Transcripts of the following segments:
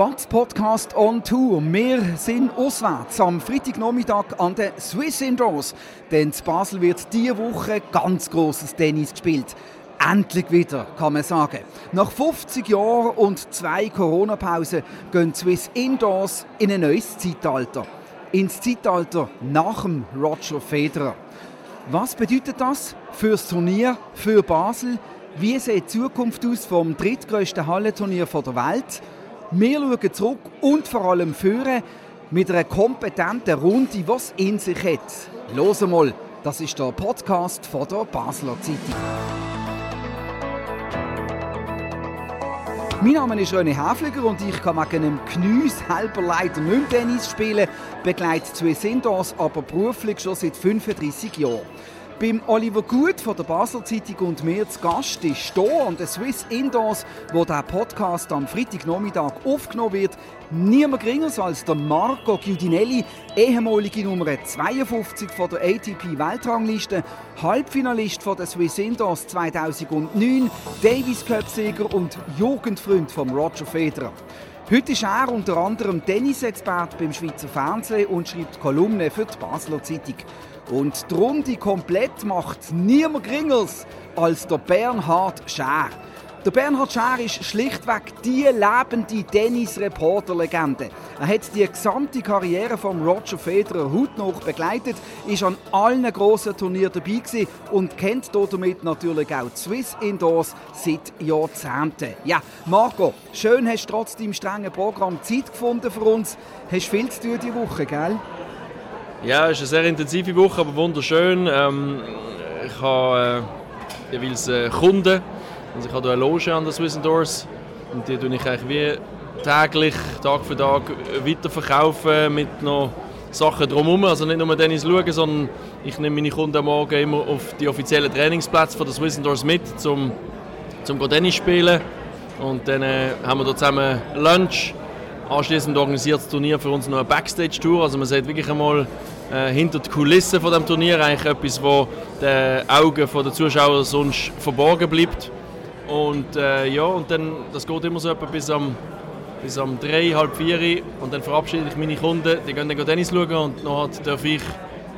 Bugs Podcast on Tour. Wir sind auswärts am Freitagnachmittag an den Swiss Indoors. Denn in Basel wird diese Woche ganz großes Tennis gespielt. Endlich wieder, kann man sagen. Nach 50 Jahren und zwei Corona-Pausen gehen Swiss Indoors in ein neues Zeitalter. Ins Zeitalter nach dem Roger Federer. Was bedeutet das fürs Turnier, für Basel? Wie sieht die Zukunft aus vom drittgrößten Hallenturnier der Welt? Wir schauen zurück und vor allem führen mit einer kompetenten Runde, die es in sich hat. Los mal, das ist der Podcast von der Basler Zeitung. Mein Name ist René Häfliger und ich kann wegen einem Geniess selber leider nicht Tennis spielen, begleite Swiss Indoors aber beruflich schon seit 35 Jahren. Beim Oliver Gut von der Basel Zeitung und mir zu Gast ist hier an den Swiss Indoors, wo der Podcast am Freitagnachmittag aufgenommen wird, niemand geringer als der Marco Giudinelli, ehemalige Nummer 52 von der ATP Weltrangliste, Halbfinalist von der Swiss Indoors 2009, Davis Cup Sieger und Jugendfreund von Roger Federer. Heute ist er unter anderem Tennisexperte beim Schweizer Fernsehen und schreibt Kolumnen für die Basler Zeitung. Und die Runde komplett macht niemand Gringers als der Bernhard Schär. Der Bernhard Schär ist schlichtweg die lebende Tennis-Reporter-Legende. Er hat die gesamte Karriere von Roger Federer hautnah begleitet, ist an allen grossen Turnieren dabei und kennt damit natürlich auch Swiss Indoors seit Jahrzehnten. Ja, Marco, schön hast du trotz deinem strengen Programm Zeit gefunden für uns. Hast viel zu tun diese Woche, gell? Ja, es ist eine sehr intensive Woche, aber wunderschön. Ähm, ich habe äh, jeweils äh, Kunden. Also ich habe eine Loge an der Swiss Doors und die tue ich eigentlich wie täglich, Tag für Tag weiterverkaufen mit noch Sachen drumherum. Also nicht nur Tennis schauen, sondern ich nehme meine Kunden am Morgen immer auf die offiziellen Trainingsplätze von der Swiss Doors mit, um zum Tennis spielen. Und dann äh, haben wir da zusammen Lunch Anschließend organisiert das Turnier für uns noch eine Backstage-Tour. Also man sieht wirklich einmal äh, hinter die Kulissen von dem Turnier eigentlich etwas, wo den Augen der Zuschauer sonst verborgen bleibt. Und äh, ja, und dann, das geht immer so etwa bis am, bis am 3, halb 4 und dann verabschiede ich meine Kunden, die gehen dann Tennis schauen und dann darf ich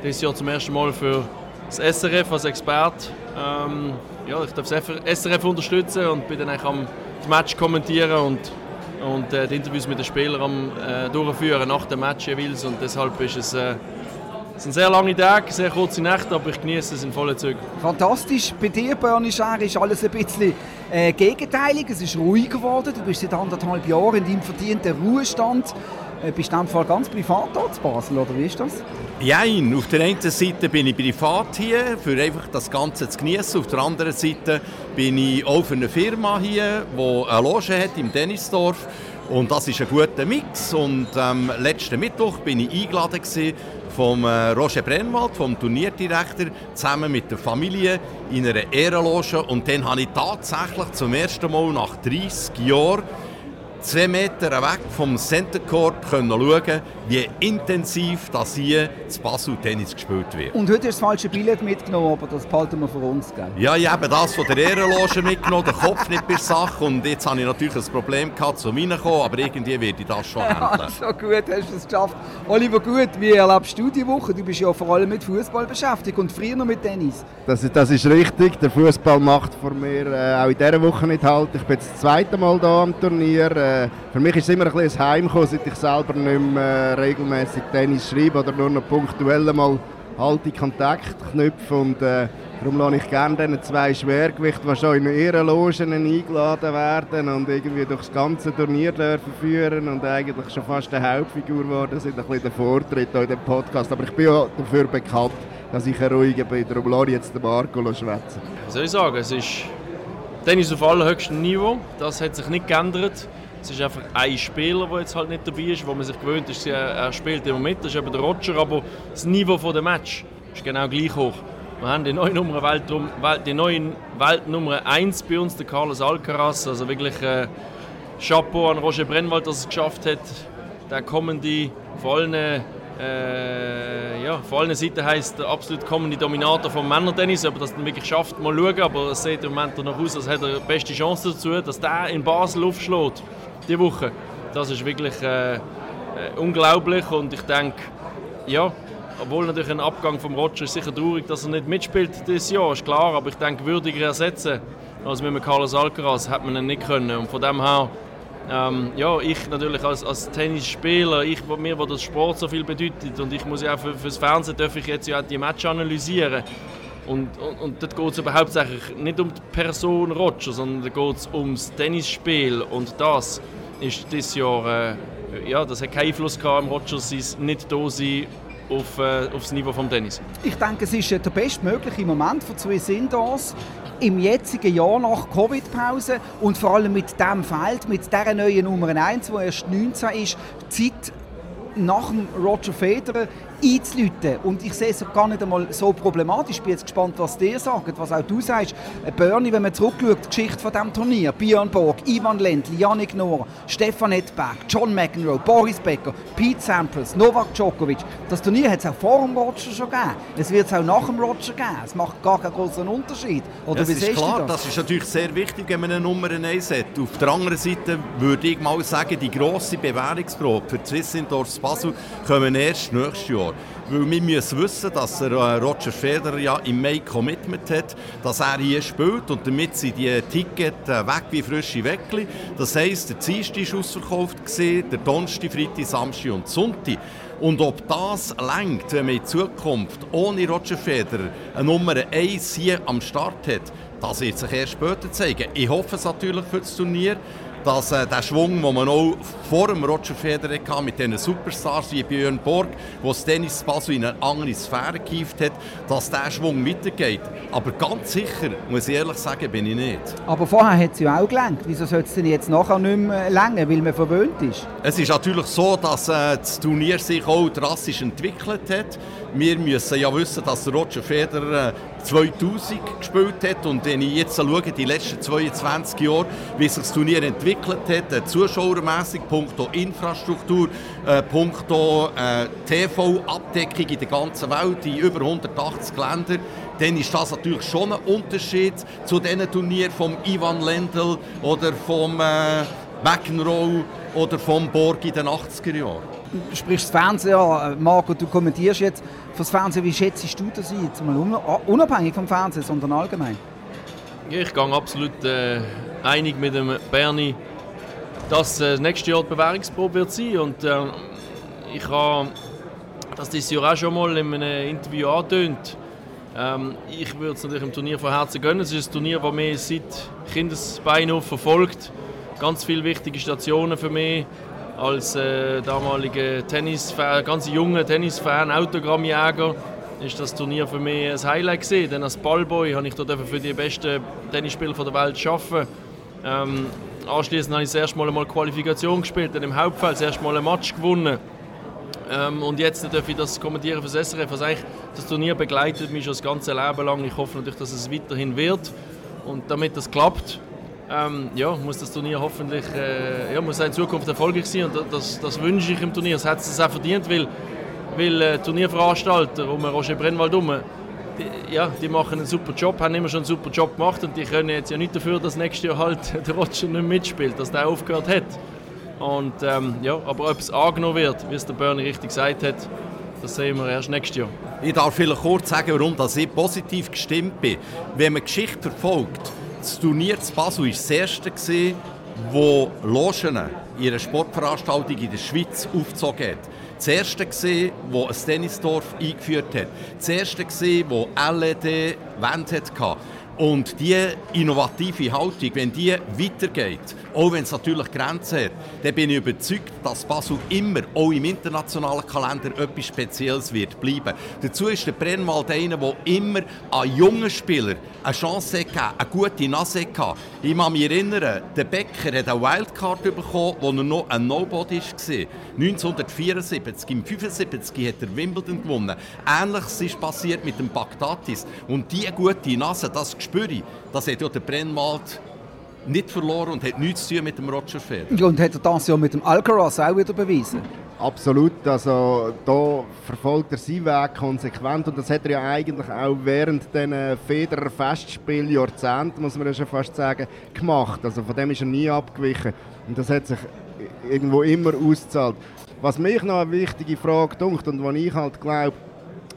dieses Jahr zum ersten Mal für das SRF als Experte ähm, ja, ich darf das SRF unterstützen und bin dann am Match kommentieren und und äh, die Interviews mit den Spielern äh, durchführen nach dem Match jeweils. Und deshalb ist es, äh, es sind sehr lange Tage, sehr kurze Nächte, aber ich genieße es in vollen Zügen. Fantastisch. Bei dir, Bernie Scher, ist alles ein bisschen äh, gegenteilig. Es ist ruhig geworden. Du bist seit anderthalb Jahren in deinem verdienten Ruhestand. Äh, bist du in Fall ganz privat hier in Basel, oder wie ist das? Ja, auf der einen Seite bin ich privat hier, für einfach das Ganze zu genießen. Auf der anderen Seite bin ich auch für eine Firma hier, die eine Loge hat im Dennisdorf. Und das ist ein guter Mix. Und ähm, letzten Mittwoch bin ich eingeladen vom äh, Roger Brennwald, vom Turnierdirektor, zusammen mit der Familie in einer Ehrenloge. Und dann habe ich tatsächlich zum ersten Mal nach 30 Jahren zwei Meter weg vom Center Court können schauen, wie intensiv das hier zu Basel Tennis gespielt wird. Und heute hast du das falsche Billett mitgenommen, aber das behalten wir für uns. Gell? Ja, ich habe das von der Ehrenloge mitgenommen, der Kopf nicht bei Sache. Und jetzt habe ich natürlich ein Problem gehabt, zu reinkommen, aber irgendwie werde ich das schon handeln. so gut, hast du es geschafft. Oliver Gut, wie erlebst du die Woche? Du bist ja vor allem mit Fußball beschäftigt und früher noch mit Tennis. Das, das ist richtig. Der Fußball macht vor mir äh, auch in dieser Woche nicht halt. Ich bin das zweite Mal hier am Turnier. Äh, für mich ist es immer ein bisschen ein Heimkommen, seit ich selber nicht mehr äh, regelmäßig Tennis schreibe oder nur noch punktuell mal alte Kontakt knüpfe. Und, äh, darum lasse ich gerne diese zwei Schwergewichte, die schon in ihren Logen eingeladen werden und irgendwie das ganze Turnier dürfen führen und eigentlich schon fast eine Hauptfigur geworden sind, ein bisschen der Vortritt in diesem Podcast. Aber ich bin auch dafür bekannt, dass ich ruhiger bin. Darum lasse ich jetzt den Marco schwätzen. Was soll ich sagen? Es ist Tennis auf allerhöchstem Niveau. Das hat sich nicht geändert. Es ist einfach ein Spieler, der jetzt halt nicht dabei ist, wo man sich gewöhnt ist, er spielt immer mit, das ist eben der Roger, aber das Niveau des Match ist genau gleich hoch. Wir haben die neue Nummer Welt, die neue Weltnummer 1 bei uns, der Carlos Alcaraz, also wirklich äh, Chapeau an Roger Brennwald, dass er es geschafft hat, der kommende, vor allen, äh, ja, vor allen Seiten heisst der absolut kommende Dominator vom Männertennis, ob er das dann wirklich schafft, mal schauen, aber es sieht im Moment danach aus, als hätte er die beste Chance dazu, dass der in Basel aufschlägt die Woche. das ist wirklich äh, äh, unglaublich und ich denke, ja, obwohl natürlich ein Abgang von Roger ist sicher traurig, dass er nicht mitspielt dieses Jahr, ist klar, aber ich denke, würdiger ersetzen als mit dem Carlos Alcaraz hat man ihn nicht können und von dem her ähm, ja, ich natürlich als, als Tennisspieler, ich, mir, wo das Sport so viel bedeutet und ich muss ja auch für, fürs Fernsehen darf ich jetzt ja auch die Match analysieren und, und, und dort geht es aber hauptsächlich nicht um die Person Roger, sondern da geht es ums Tennisspiel und das ist dieses Jahr, äh, ja, das hat keinen Einfluss gehabt am Roger sein nicht da sein auf, äh, auf das Niveau des Tennis. Ich denke, es ist der bestmögliche Moment für zwei Sindas im jetzigen Jahr nach Covid-Pause und vor allem mit dem Feld, mit der neuen Nummer 1, die erst 19 ist, Zeit nach dem Roger Federer einzuläuten. Und ich sehe es gar nicht einmal so problematisch. Ich bin jetzt gespannt, was dir sagt, was auch du sagst. Äh, Bernie, wenn man zurückschaut, die Geschichte von diesem Turnier, Björn Borg, Ivan Lendl, Yannick Noah, Stefan Edberg, John McEnroe, Boris Becker, Pete Sampras, Novak Djokovic. Das Turnier hat es auch vor dem Roger schon gegeben. Es wird es auch nach dem Roger geben. Es macht gar keinen großen Unterschied. Oder das ist klar, das? das? ist natürlich sehr wichtig, wenn man eine Nummer 1 hat. Auf der anderen Seite würde ich mal sagen, die grosse Bewährungsprobe für Zwissendorf Basel kommen erst nächstes Jahr. Weil wir müssen wissen, dass er, äh, Roger Federer ja im Mai Commitment hat, dass er hier spielt und damit sind die Tickets äh, weg wie frische Weckli. Das heisst, der Dienstag war ausverkauft, der Donnerstag, Freitag, Samstag und Sonntag. Und ob das längt, wenn man in Zukunft ohne Roger Federer eine Nummer 1 hier am Start hat, das wird sich erst später zeigen. Ich hoffe es natürlich für das Turnier dass äh, der Schwung, den man auch vor dem Roger Federer hatte, mit diesen Superstars wie Björn Borg, wo das Tennis Basel in eine andere Sphäre gehievt hat, dass der Schwung weitergeht. Aber ganz sicher, muss ich ehrlich sagen, bin ich nicht. Aber vorher hat es ja auch gelenkt. Wieso soll es denn jetzt nachher nicht mehr länger, weil man verwöhnt ist? Es ist natürlich so, dass äh, das Turnier sich auch drastisch entwickelt hat. Wir müssen ja wissen, dass Roger Federer äh, 2000 gespielt hat und wenn ich jetzt schaue, die letzten 22 Jahre, wie sich das Turnier entwickelt hat, äh, zuschauermässig, punkto Infrastruktur, äh, punkto äh, TV-Abdeckung in der ganzen Welt, in über 180 Ländern, dann ist das natürlich schon ein Unterschied zu den Turnieren von Ivan Lendl oder vom äh, McEnroe oder vom Borg in den 80er Jahren. Du sprichst das Fernsehen an, Marco, du kommentierst jetzt fürs Fernsehen. Wie schätzt du das ein? Jetzt mal unabhängig vom Fernsehen, sondern allgemein. Ich gehe absolut äh, einig mit dem Bernie, dass äh, nächstes Jahr die Bewährungsprobe wird sein. Und äh, ich habe das dieses Jahr auch schon mal in einem Interview angetönt. Ähm, ich würde es natürlich im Turnier von Herzen gönnen. Es ist ein Turnier, das mich seit Kindesbein auf verfolgt. Ganz viele wichtige Stationen für mich als äh, damaliger Tennisfan, ganz junger Tennisfan, Autogrammjäger, ist das Turnier für mich ein Highlight gewesen. Denn als Ballboy habe ich dort für die besten Tennisspieler der Welt arbeiten. Ähm, anschließend habe ich das erste Mal eine Qualifikation gespielt, dann im Hauptfeld das erste Mal ein Match gewonnen. Ähm, und jetzt darf ich das kommentieren für das SRF. Also das Turnier begleitet mich schon das ganze Leben lang. Ich hoffe natürlich, dass es weiterhin wird. Und damit das klappt, ähm, ja, muss das Turnier hoffentlich äh, ja, muss in Zukunft erfolgreich sein und das, das wünsche ich im Turnier. Das hat es auch verdient, weil, weil äh, Turnierveranstalter um Roger Brennwald herum, die, ja, die machen einen super Job, haben immer schon einen super Job gemacht und die können jetzt ja nicht dafür, dass nächstes Jahr halt der Roger nicht mitspielt, dass der aufgehört hat. Und, ähm, ja, aber ob es angenommen wird, wie es der Bernie richtig gesagt hat, das sehen wir erst nächstes Jahr. Ich darf vielleicht kurz sagen, warum ich positiv gestimmt bin. Wenn man Geschichte verfolgt, das Turnier zu Basel war das erste, wo Logen ihre Sportveranstaltung in der Schweiz aufgezogen hat. Das erste, wo ein Tennisdorf eingeführt hat. Das erste, wo LED Wände hatte. Und diese innovative Haltung, wenn die weitergeht, auch wenn es natürlich Grenzen hat, dann bin ich überzeugt, dass Basel immer, auch im internationalen Kalender, etwas Spezielles wird bleiben. Dazu ist der Brennwald einer, der immer an jungen Spielern eine Chance hatte, eine gute Nase hatte. Ich kann mich erinnern, der Becker hat eine Wildcard bekommen, wo er noch ein Nobody war. 1974, im 75 hat er Wimbledon gewonnen. Ähnliches ist passiert mit dem Bagdatis. Und diese gute Nase, das spüre ich, das hat ja der Brennwald nicht verloren und hat nichts zu tun mit dem Roger Federer. Und hat er das ja mit dem Alcaraz auch wieder bewiesen? Absolut, also da verfolgt er seinen Weg konsequent und das hat er ja eigentlich auch während den Federer Festspiel Jahrzehnten, muss man ja schon fast sagen, gemacht. Also von dem ist er nie abgewichen und das hat sich irgendwo immer auszahlt. Was mich noch eine wichtige Frage dunkt und wo ich halt glaube,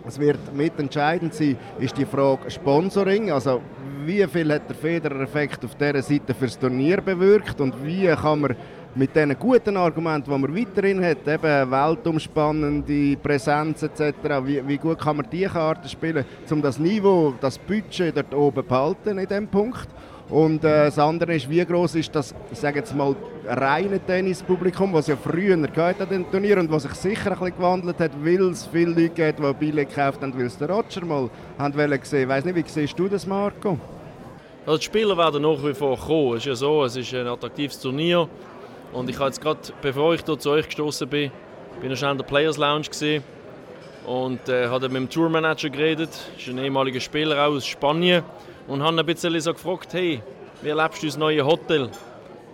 es wird mitentscheidend sein, ist die Frage Sponsoring. Also wie viel hat der Federer-Effekt auf dieser Seite fürs Turnier bewirkt und wie kann man mit diesen guten Argumenten, die man weiterhin hat, eben weltumspannende Präsenz etc., wie, wie gut kann man diese Karten spielen, um das Niveau, das Budget dort oben behalten in diesem Punkt. Und äh, das andere ist, wie groß ist das, ich sage jetzt mal, reine Tennispublikum, was ja früher gehört an den Turnier und was sich sicher ein bisschen gewandelt hat, weil es viele Leute gibt, die Billett gekauft haben, weil es der Roger mal haben wollen sehen. Ich weiss nicht, wie siehst du das, Marco? Also die Spieler werden nach wie vor kommen. Es ist ja so, es ist ein attraktives Turnier. Und ich habe jetzt gerade, bevor ich hier zu euch gestoßen bin, bin ich in der Players Lounge gesehen und äh, habe mit dem Tourmanager geredet. Das ist ein ehemaliger Spieler aus Spanien und habe ein bisschen so gefragt, hey, wie erlebst du das neue Hotel?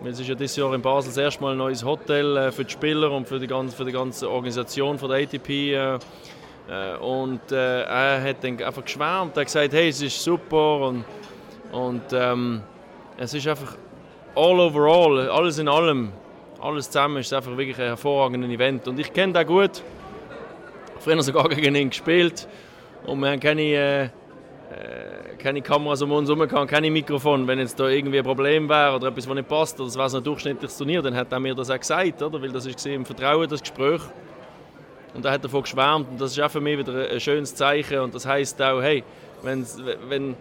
Es ist ja dieses Jahr in Basel das erste Mal ein neues Hotel äh, für die Spieler und für die ganze, für die ganze Organisation von der ATP. Äh, äh, und er hat dann einfach geschwärmt, er hat gesagt, hey, es ist super und, und ähm, es ist einfach all overall, alles in allem, alles zusammen ist einfach wirklich ein hervorragendes Event. Und ich kenne den gut, früher sogar gegen ihn gespielt und wir haben keine äh, keine Kameras um uns herum gehabt, keine Mikrofon. Wenn jetzt da irgendwie ein Problem wäre oder etwas, was nicht passt, oder es wäre ein durchschnittliches Turnier, dann hat er mir das auch gesagt, oder? weil das ist im Vertrauen, das Gespräch. Und er hat davon geschwärmt und das ist auch für mich wieder ein schönes Zeichen und das heißt auch, hey, wenn, wenn,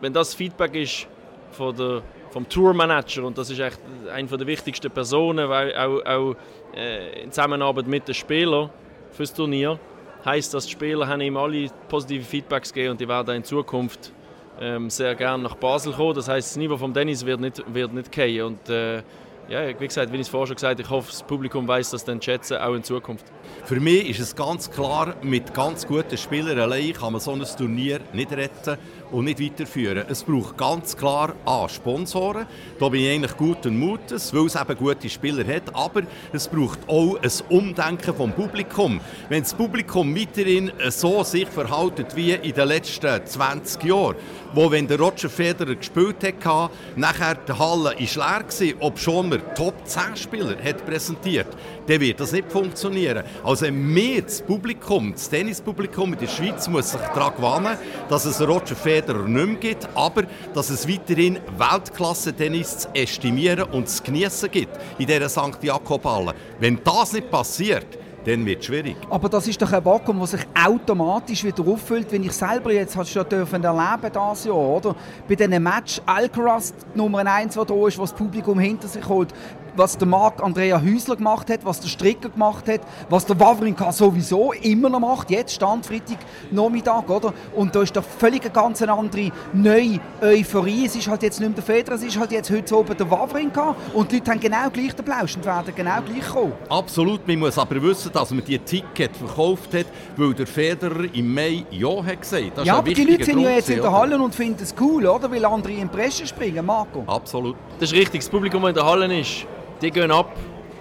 wenn das Feedback ist von der, vom Tourmanager und das ist echt eine der wichtigsten Personen, weil auch, auch äh, in Zusammenarbeit mit den Spielern fürs Turnier, heißt, dass die Spieler haben ihm alle positive Feedbacks gegeben und die werden in Zukunft ähm, sehr gerne nach Basel kommen. Das heißt, das Niveau vom Dennis wird nicht, wird nicht fallen. Und äh, ja, wie gesagt, wie ich es vorher schon gesagt habe, ich hoffe, das Publikum weiß das dann schätzen, auch in Zukunft. Für mich ist es ganz klar, mit ganz guten Spielern allein kann man so ein Turnier nicht retten und nicht weiterführen. Es braucht ganz klar A, Sponsoren. Da bin ich eigentlich guten Mutes, weil es eben gute Spieler hat. Aber es braucht auch ein Umdenken vom Publikum. Wenn das Publikum weiterhin so sich verhält wie in den letzten 20 Jahren, wo wenn der Roger Federer gespielt hat, nachher die Halle ist leer war, ob schon er Top 10 Spieler hat präsentiert, dann wird das nicht funktionieren. Also mehr das Publikum, das Tennispublikum in der Schweiz muss sich daran gewöhnen, dass es Roger Federer nicht mehr gibt, aber dass es weiterhin Weltklasse-Tennis zu estimieren und zu genießen gibt in dieser St. Jakob-Halle. Wenn das nicht passiert, dann wird es schwierig. Aber das ist doch ein Vakuum, das sich automatisch wieder auffüllt, wenn ich selber jetzt hast schon dürfen erleben das Jahr, oder? Bei diesem Match Alcaraz Nummer 1, der da ist, was das Publikum hinter sich holt, was der Marc Andrea Häusler gemacht hat, was der Stricker gemacht hat, was der Wawrinka sowieso immer noch macht, jetzt stand Freitag Nachmittag, oder? Und da ist doch völlig eine ganz andere neue Euphorie. Es ist halt jetzt nicht mehr der Federer, es ist halt jetzt heute oben der Wawrinka und die Leute haben genau gleich den Plausch und werden genau gleich kommen. Absolut, man muss aber wissen, dass man die Ticket verkauft hat, weil der Federer im Mai Ja hat gesagt. Das ja, aber die Leute sind ja jetzt in der Halle und finden es cool, oder? Weil andere in die Presse springen, Marco. Absolut. Das ist richtig, das Publikum, das in der Halle ist, die gehen ab,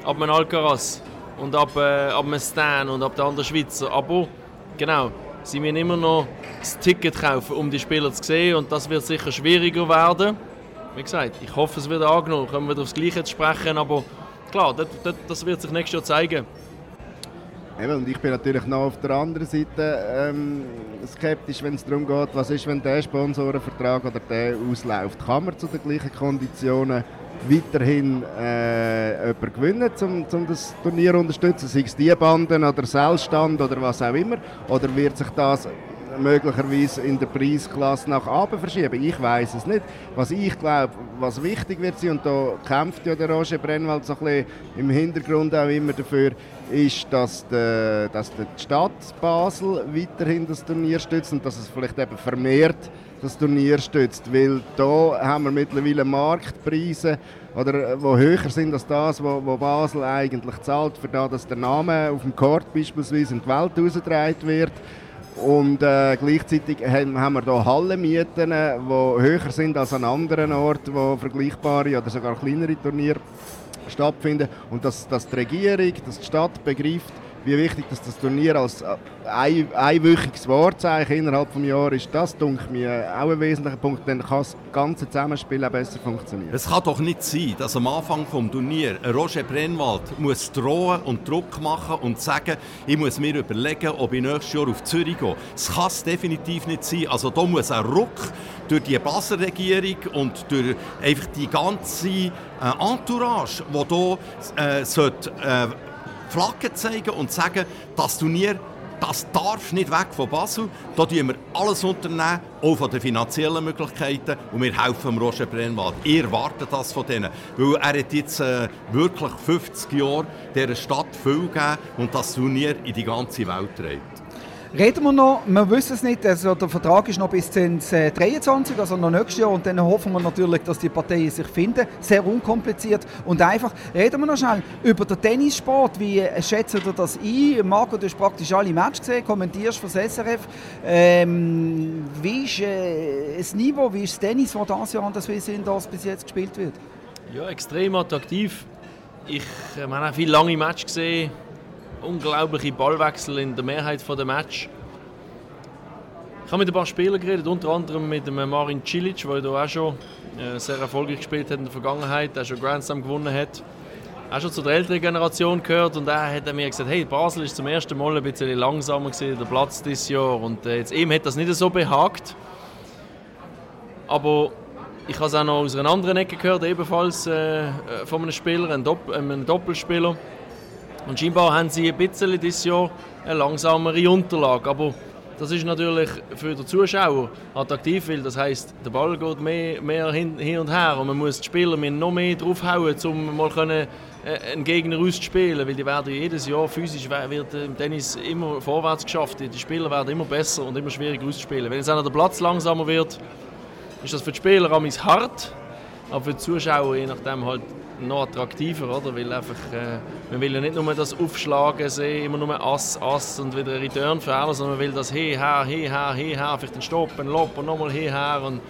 ab dem Alcaraz und ab, äh, ab dem Stan und ab der anderen Schweizer. Aber genau, sie müssen immer noch das Ticket kaufen, um die Spieler zu sehen und das wird sicher schwieriger werden. Wie gesagt, ich hoffe, es wird angenommen, können wir aufs Gleiche sprechen, aber klar, das, das, das wird sich nächstes Jahr zeigen. Eben, und ich bin natürlich noch auf der anderen Seite ähm, skeptisch, wenn es darum geht, was ist, wenn der Sponsorenvertrag oder der ausläuft. Kann man zu den gleichen Konditionen weiterhin äh, jemanden gewinnen, um, um das Turnier zu unterstützen, sei es die Banden oder Selbststand oder was auch immer, oder wird sich das möglicherweise in der Preisklasse nach oben verschieben. Ich weiß es nicht. Was ich glaube, was wichtig wird sein, und da kämpft ja der Roger Brennwald so ein bisschen im Hintergrund auch immer dafür, ist, dass, die, dass die Stadt Basel weiterhin das Turnier stützt und dass es vielleicht eben vermehrt das Turnier stützt. Weil da haben wir mittlerweile Marktpreise, oder, die höher sind als das, was Basel eigentlich zahlt, für das, dass der Name auf dem Court beispielsweise in die Welt herausgetragen wird. Und äh, gleichzeitig haben, haben wir hier Hallenmieten, die höher sind als an anderen Orten, wo vergleichbare oder sogar kleinere Turniere stattfinden. Und dass, dass die Regierung, dass die Stadt begreift, wie wichtig dass das Turnier als äh, ein, einwöchiges Wahrzeichen innerhalb des Jahres ist, das denke mir auch ein wesentlicher Punkt, dann kann das ganze Zusammenspiel auch besser funktionieren. Es kann doch nicht sein, dass am Anfang des Turniers Roger Brennwald muss drohen und Druck machen und sagen, ich muss mir überlegen, ob ich nächstes Jahr auf Zürich gehe. Das kann es definitiv nicht sein. Also da muss ein Ruck durch die Basler Regierung und durch einfach die ganze äh, Entourage, die hier äh, sollte, äh, Flagge zeigen und sagen, das Turnier das darf nicht weg von Basel. Da tun wir alles unternehmen, auch von den finanziellen Möglichkeiten. Und wir helfen Roger Brennwald. Ihr erwartet das von denen. Weil er hat jetzt äh, wirklich 50 Jahre dieser Stadt viel gegeben und das Turnier in die ganze Welt trägt. Reden wir noch, wir wissen es nicht, also der Vertrag ist noch bis 2023, also noch nächstes Jahr und dann hoffen wir natürlich, dass die Parteien sich finden, sehr unkompliziert und einfach. Reden wir noch schnell über den Tennissport, wie schätzt ihr das ein? Marco, du hast praktisch alle Matches gesehen, kommentierst für das SRF. Ähm, wie ist äh, das Niveau, wie ist das Tennis, das dieses Jahr an der Swiss Indoors bis jetzt gespielt wird? Ja, extrem attraktiv. Ich äh, habe auch viele lange Matches gesehen unglaubliche Ballwechsel in der Mehrheit der Match. Ich habe mit ein paar Spielern geredet, unter anderem mit dem Marin Cilic, der auch schon äh, sehr erfolgreich gespielt hat in der Vergangenheit, der schon Grand Slam gewonnen hat. Er schon zu der älteren Generation gehört und er hat mir gesagt, hey, Basel ist zum ersten Mal ein bisschen langsamer gewesen, der Platz dieses Jahr und äh, jetzt ihm hat das nicht so behagt. Aber ich habe es auch noch aus einer anderen Ecke gehört, ebenfalls äh von einem Spieler, einem, Dopp einem Doppelspieler, und scheinbar haben sie ein bisschen dieses Jahr eine langsamere Unterlage. Aber das ist natürlich für den Zuschauer attraktiv, weil das heißt, der Ball geht mehr, mehr hin, hin, und her und man muss die Spieler noch mehr draufhauen, um mal können, äh, einen Gegner auszuspielen, weil die werden jedes Jahr physisch wird im Tennis immer vorwärts geschafft. Die Spieler werden immer besser und immer schwieriger auszuspielen. Wenn jetzt der Platz langsamer wird, ist das für die Spieler hart, aber für die Zuschauer je nachdem halt noch attraktiver, oder? Weil einfach, äh, man will ja nicht nur das Aufschlagen sehen, immer nur Ass, Ass und wieder Return alles, sondern man will das her, her, hier, her, vielleicht einen Stopp, einen und nochmal hier, her und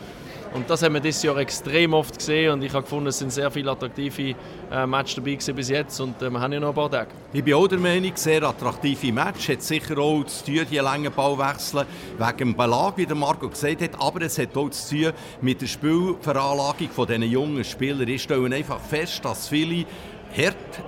und das haben wir dieses Jahr extrem oft gesehen und ich habe gefunden, es sind sehr viele attraktive äh, Matches dabei bis jetzt und äh, wir haben ja noch ein paar Tage. Ich bin auch der Meinung, sehr attraktive Match. Hat sicher auch zu tun, die langen Ballwechsel wegen dem Belag, wie der Marco gesagt hat, aber es hat auch zu tun mit der Spielveranlagung dieser jungen Spieler. Ich stelle einfach fest, dass viele hart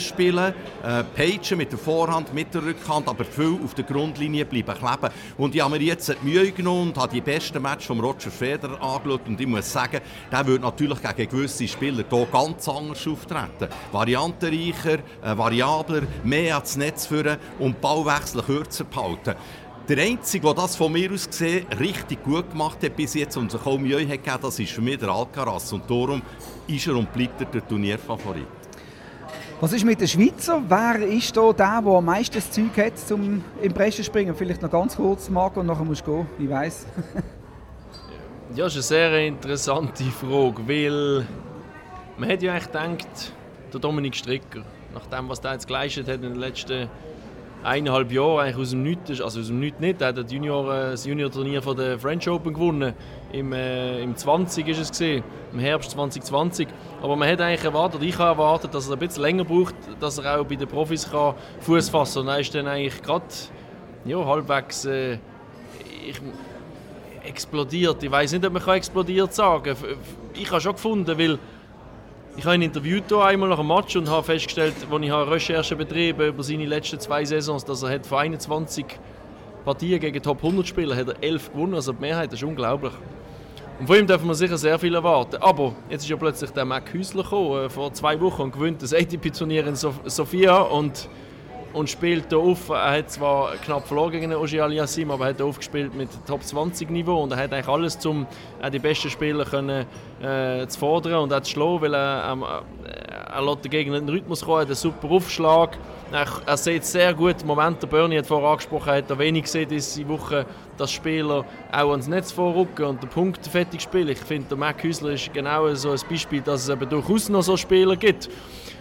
spielen, äh, pagen mit der Vorhand, mit der Rückhand, aber viel auf der Grundlinie bleiben kleben. Und ich habe mir jetzt die Mühe genommen und habe die besten Match von Roger Federer angeschaut und ich muss sagen, der würde natürlich gegen gewisse Spieler hier ganz anders auftreten. Variantenreicher, äh, variabler, mehr ans Netz führen und Ballwechsel kürzer behalten. Der Einzige, der das von mir aus gesehen richtig gut gemacht hat bis jetzt und sich kaum Mühe hat gegeben, das ist für mich der Alcaraz. Und darum ist er und bleibt er der Turnierfavorit. Was ist mit den Schweizer? Wer ist da der, der am meisten das Zeug hat, zum im Pressen springen? Vielleicht noch ganz kurz, Marco, und nachher musst du gehen, ich weiß. ja, das ist eine sehr interessante Frage, weil man hat ja eigentlich gedacht, der Dominik Stricker, nach dem, was er jetzt geleistet hat in den letzten eineinhalb Jahren, eigentlich aus dem Nichts, also aus dem Nichts nicht, er hat das Junior, äh, das Junior-Turnier von der French Open gewonnen, im, äh, im 20 ist es gesehen, im Herbst 2020. Aber man hat eigentlich erwartet, ich habe erwartet, dass er ein bisschen länger braucht, dass er auch bei den Profis Fuß fassen. Und er ist dann eigentlich gerade ja, halbwegs äh, ich, explodiert. Ich weiß nicht, ob man explodiert sagen kann. Ich habe schon gefunden, weil ich habe ihn interviewt einmal nach dem Match und habe festgestellt, als ich Recherche betrieben über seine letzten zwei Saisons, dass er von 21 Partien gegen Top 100 Spieler hat er 11 gewonnen, also die Mehrheit ist unglaublich. Und von ihm dürfen wir sicher sehr viel erwarten. Aber jetzt ist ja plötzlich der Mac Hüsler gekommen, äh, vor zwei Wochen und gewinnt das ATP-Turnier in Sofia und, und spielt da auf. Er hat zwar knapp verloren gegen Oji Aliassim, aber er hat aufgespielt mit Top 20 Niveau und er hat eigentlich alles, um äh, die besten Spieler können, äh, zu fordern und auch zu schlagen, weil er, ähm, er lässt in den Rhythmus kommen, hat einen super Aufschlag er, er sieht sehr gut, im Moment, der Bernie hat vorher angesprochen, hat er wenig gesehen diese Woche, dass Spieler auch ans Netz vorrücken und den Punkt fertig spielen. Ich finde, der Mac Hüsler ist genau so ein Beispiel, dass es eben durchaus noch so Spieler gibt.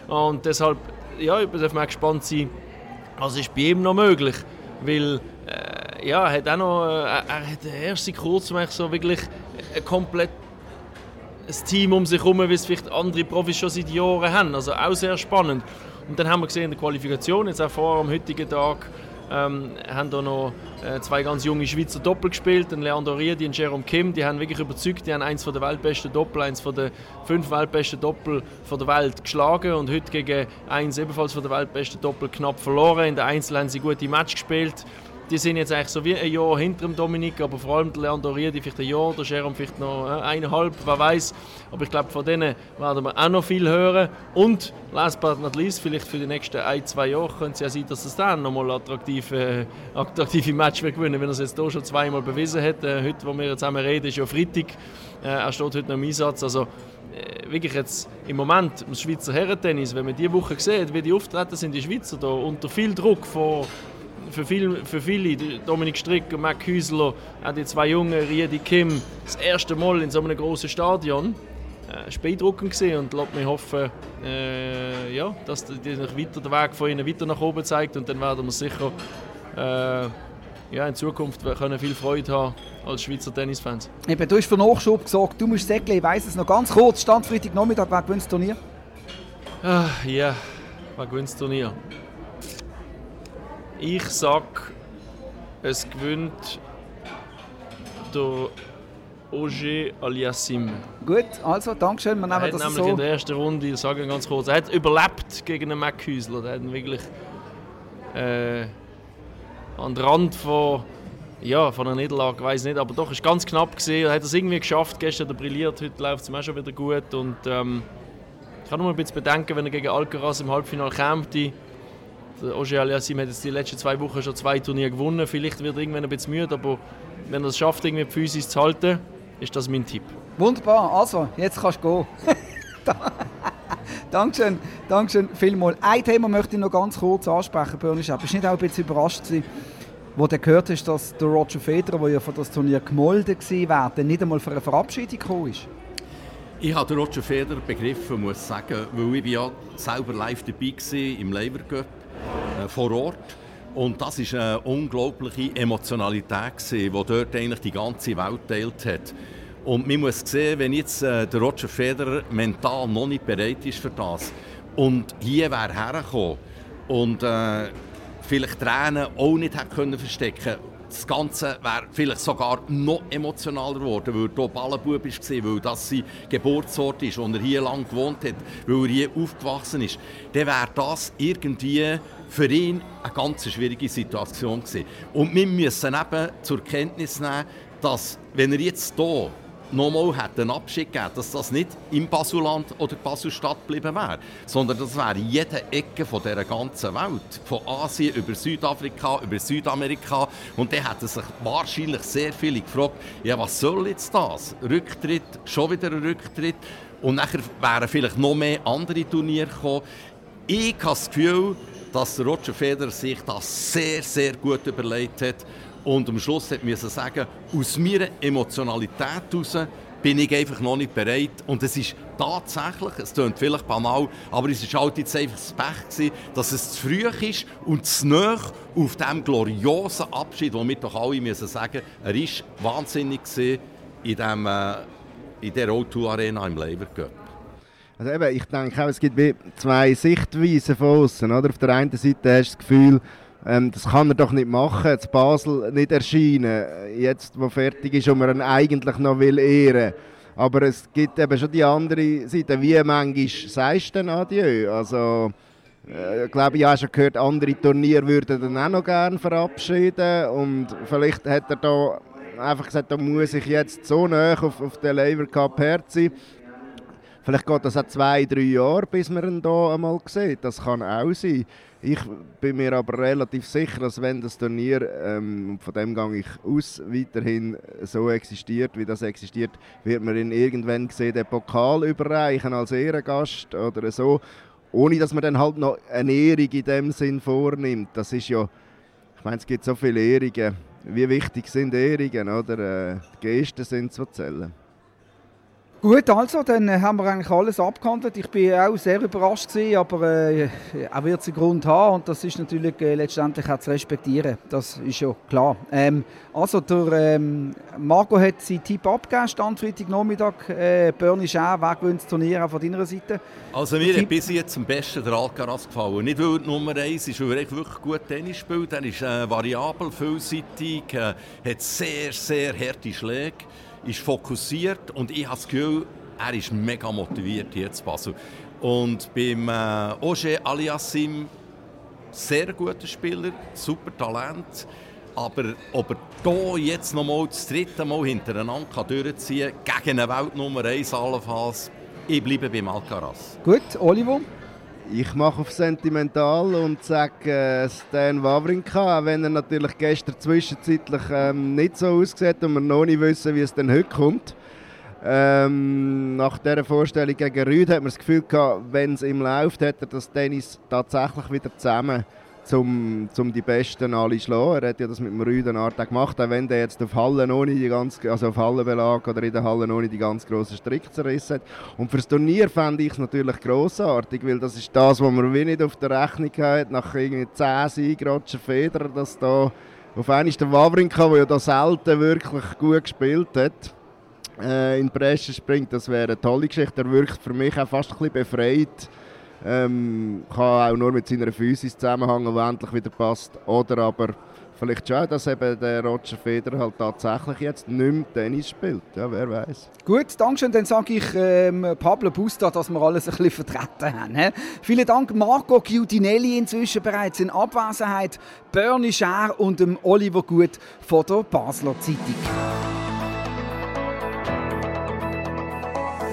Und deshalb, ja, ich darf gespannt sein, was ist bei ihm noch möglich. Weil, äh, ja, er hat auch noch, äh, er hat erst seit kurzem so wirklich ein komplett ein Team um sich herum, wie es vielleicht andere Profis schon seit Jahren haben. Also auch sehr spannend. Und dann haben wir gesehen in der Qualifikation, jetzt auch vor am heutigen Tag, ähm, haben da noch äh, zwei ganz junge Schweizer Doppel gespielt, den Leandro Riedi und Jerome Kim. Die haben wirklich überzeugt, die haben eins der weltbesten Doppel, eins der fünf weltbesten Doppel von der Welt geschlagen und heute gegen eins ebenfalls von der weltbesten Doppel knapp verloren. In der Einzel haben sie gute Match gespielt die sind jetzt eigentlich so wie ein Jahr hinter dem Dominik, aber vor allem Leandro Riedi vielleicht ein Jahr, der Jerome vielleicht noch äh, eineinhalb, wer weiß. Aber ich glaube, von denen werden wir auch noch viel hören. Und last but not least, vielleicht für die nächsten ein, zwei Jahre könnte es ja sein, dass es dann nochmal attraktive, äh, attraktive Match wird gewinnen, wenn er es jetzt hier schon zweimal bewiesen hat. Äh, heute, wo wir zusammen reden, ist ja Freitag. Er steht heute noch im Einsatz. Also, wirklich jetzt im Moment im Schweizer Herrentennis, wenn man diese Woche sieht, wie die auftreten sind, die Schweizer da unter viel Druck von für, viel, für viele, Dominik Strick und Mac Hüsler, auch die zwei Jungen, Riedi Kim, das erste Mal in so einem großen Stadion. Äh, ist beeindruckend gesehen und lässt mich hoffen, äh, ja, dass die, die weiter den Weg von ihnen weiter nach oben zeigt und dann werden wir sicher äh, ja, in Zukunft können viel Freude haben als Schweizer Tennisfans. Eben, du hast für Nachschub gesagt, du musst säckeln, ich weiss es noch ganz kurz, Stand Freitag Nachmittag, wer gewinnt das Turnier? Ah, ja, wer gewinnt das Turnier? Ich sag, es gewinnt der Oje Aliassim. Gut, also, danke schön. Wir nehmen er hat das nämlich so. in der ersten Runde, ich sage ganz kurz, er hat überlebt gegen einen Mackhäusler. Er hat wirklich äh, an den Rand von, ja, von einer Niederlage, weiß nicht, aber doch, ist ganz knapp gesehen. Er hat es irgendwie geschafft. Gestern hat er brilliert, heute läuft es ihm auch schon wieder gut. Und, ähm, ich kann nur ein bisschen bedenken, wenn er gegen Alcaraz im Halbfinale käme, der Oje Aliassim hat jetzt die letzten zwei Wochen schon zwei Turniere gewonnen. Vielleicht wird er irgendwann ein bisschen müde, aber wenn er es schafft, irgendwie physisch zu halten, ist das mein Tipp. Wunderbar, also, jetzt kannst du gehen. Dankeschön, Dankeschön vielmals. Ein Thema möchte ich noch ganz kurz ansprechen, Börnisch. Bist du nicht auch ein bisschen überrascht gewesen, wo du gehört hast, dass der Roger Federer, der ja für das Turnier gemolden war, nicht einmal für eine Verabschiedung gekommen ist? Ich habe den Roger Federer begriffen, muss ich sagen, weil ich ja selber live dabei war im Lever Cup äh, vor Ort. Und das war eine unglaubliche Emotionalität, die dort eigentlich die ganze Welt teilt hat. Und man muss sehen, wenn jetzt äh, der Roger Federer mental noch nicht bereit ist für das und hier wäre hergekommen und äh, vielleicht Tränen auch nicht hätte können verstecken das Ganze wäre vielleicht sogar noch emotionaler geworden, weil er hier Ballenbub war, weil das sein Geburtsort ist, wo er hier lange gewohnt hat, weil er hier aufgewachsen ist. Dann wäre das irgendwie für ihn eine ganz schwierige Situation gewesen. Und wir müssen eben zur Kenntnis nehmen, dass, wenn er jetzt hier nochmal einen Abschied gegeben dass das nicht im Basuland oder Baselstadt geblieben wäre, sondern das wäre in jeder Ecke von dieser ganzen Welt. Von Asien über Südafrika, über Südamerika. Und dann hätten sich wahrscheinlich sehr viele gefragt, ja, was soll jetzt das? Rücktritt, schon wieder ein Rücktritt. Und nachher wären vielleicht noch mehr andere Turniere gekommen. Ich habe das Gefühl, dass Roger Federer sich das sehr, sehr gut überlegt hat und am Schluss musste sagen, aus meiner Emotionalität heraus bin ich einfach noch nicht bereit. Und es ist tatsächlich, es klingt vielleicht banal, aber es war halt jetzt einfach das Pech, gewesen, dass es zu früh ist und zu nah auf diesem gloriosen Abschied, wo wir doch alle müssen sagen er war wahnsinnig in, dem, äh, in der O2 Arena im Labour Cup. Also eben, ich denke auch, es gibt zwei Sichtweisen von außen. Auf der einen Seite hast du das Gefühl, ähm, das kann er doch nicht machen, zu Basel nicht erscheinen, jetzt wo fertig ist und man ihn eigentlich noch will ehren aber es gibt eben schon die andere Seite, wie manchmal sagst du denn Adieu? Also, äh, ich glaube, ich habe schon gehört, andere Turniere würden dann auch noch gerne verabschieden und vielleicht hat er da einfach gesagt, da muss ich jetzt so nah auf, auf den Lever Cup herziehen. Vielleicht geht das auch zwei, drei Jahre, bis man ihn hier einmal sieht. Das kann auch sein. Ich bin mir aber relativ sicher, dass wenn das Turnier, ähm, von dem gehe ich aus, weiterhin so existiert, wie das existiert, wird man ihn irgendwann sehen, den Pokal überreichen als Ehrengast oder so, ohne dass man dann halt noch eine Ehrung in dem Sinn vornimmt. Das ist ja, ich meine, es gibt so viele Ehrungen. Wie wichtig sind Ehrungen, oder? Äh, die Gesten sind zu zählen. Gut, also, dann haben wir eigentlich alles abgehandelt. Ich bin auch sehr überrascht gewesen, aber äh, er wird seinen Grund haben und das ist natürlich äh, letztendlich auch zu respektieren. Das ist ja klar. Ähm, also, der ähm, Marco hat seinen Tipp abgegeben, Stand Freitag Nachmittag. Äh, Bernie Schär, wer gewinnt das Turnier auch von deiner Seite? Also mir hat bis jetzt am besten der Alcaraz gefallen. Nicht weil er Nummer 1 ist, weil er wirklich gut Tennis spielt. Er ist äh, variabel, vielseitig, äh, hat sehr, sehr harte Schläge ist fokussiert und ich habe das Gefühl, er ist mega motiviert zu Basel. Und beim äh, Oje Aliassim, sehr guter Spieler, super Talent. Aber ob er hier jetzt noch mal das dritte Mal hintereinander kann durchziehen kann, gegen eine Weltnummer 1 allenfalls, ich bleibe beim Alcaraz. Gut, Oliver? Ich mache auf sentimental und sage äh, Stan Wawrinka, auch wenn er natürlich gestern zwischenzeitlich ähm, nicht so aussieht und wir noch nicht wissen, wie es denn heute kommt. Ähm, nach dieser Vorstellung gegen Rüd hat man das Gefühl gehabt, wenn es ihm läuft, hat er das Tennis tatsächlich wieder zusammen um, um die Besten alle zu schlagen. Er hat ja das mit dem Rüden Art gemacht, auch wenn der jetzt auf Halle ohne die ganz, also auf Hallenbelag oder in der Halle ohne die ganz grossen Strick zerrissen hat. Und für das Turnier fände ich es natürlich grossartig, weil das ist das, was man wie nicht auf der Rechnung hat, nach irgendwie 10 Siegen Roger dass da auf einmal der Wawrinka, der ja da selten wirklich gut gespielt hat, äh, in Bresche springt, das wäre eine tolle Geschichte. Er wirkt für mich auch fast ein bisschen befreit ähm, kann auch nur mit seiner Physis zusammenhängen, die endlich wieder passt. Oder aber vielleicht schon, dass eben der Roger Federer halt tatsächlich jetzt nicht mehr Tennis spielt. Ja, wer weiß. Gut, danke schön. Dann sage ich ähm, Pablo Busta, dass wir alles ein bisschen vertreten haben. He? Vielen Dank Marco Chiudinelli inzwischen bereits in Abwesenheit, Bernie Scher und dem Oliver Gut von der Basler Zeitung.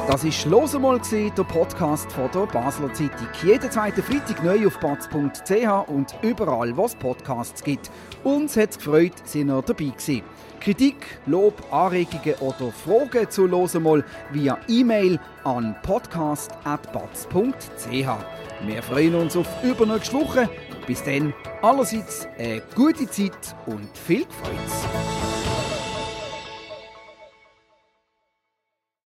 Das war «Los einmal», der Podcast von der Basler Zeitung. Jeden zweiten Freitag neu auf batz.ch und überall, wo es Podcasts gibt. Uns hat es gefreut, sind ihr dabei gewesen. Kritik, Lob, Anregungen oder Fragen zu «Los einmal» via E-Mail an podcast.batz.ch. Wir freuen uns auf übernächste Woche. Bis dann allerseits eine gute Zeit und viel Freude.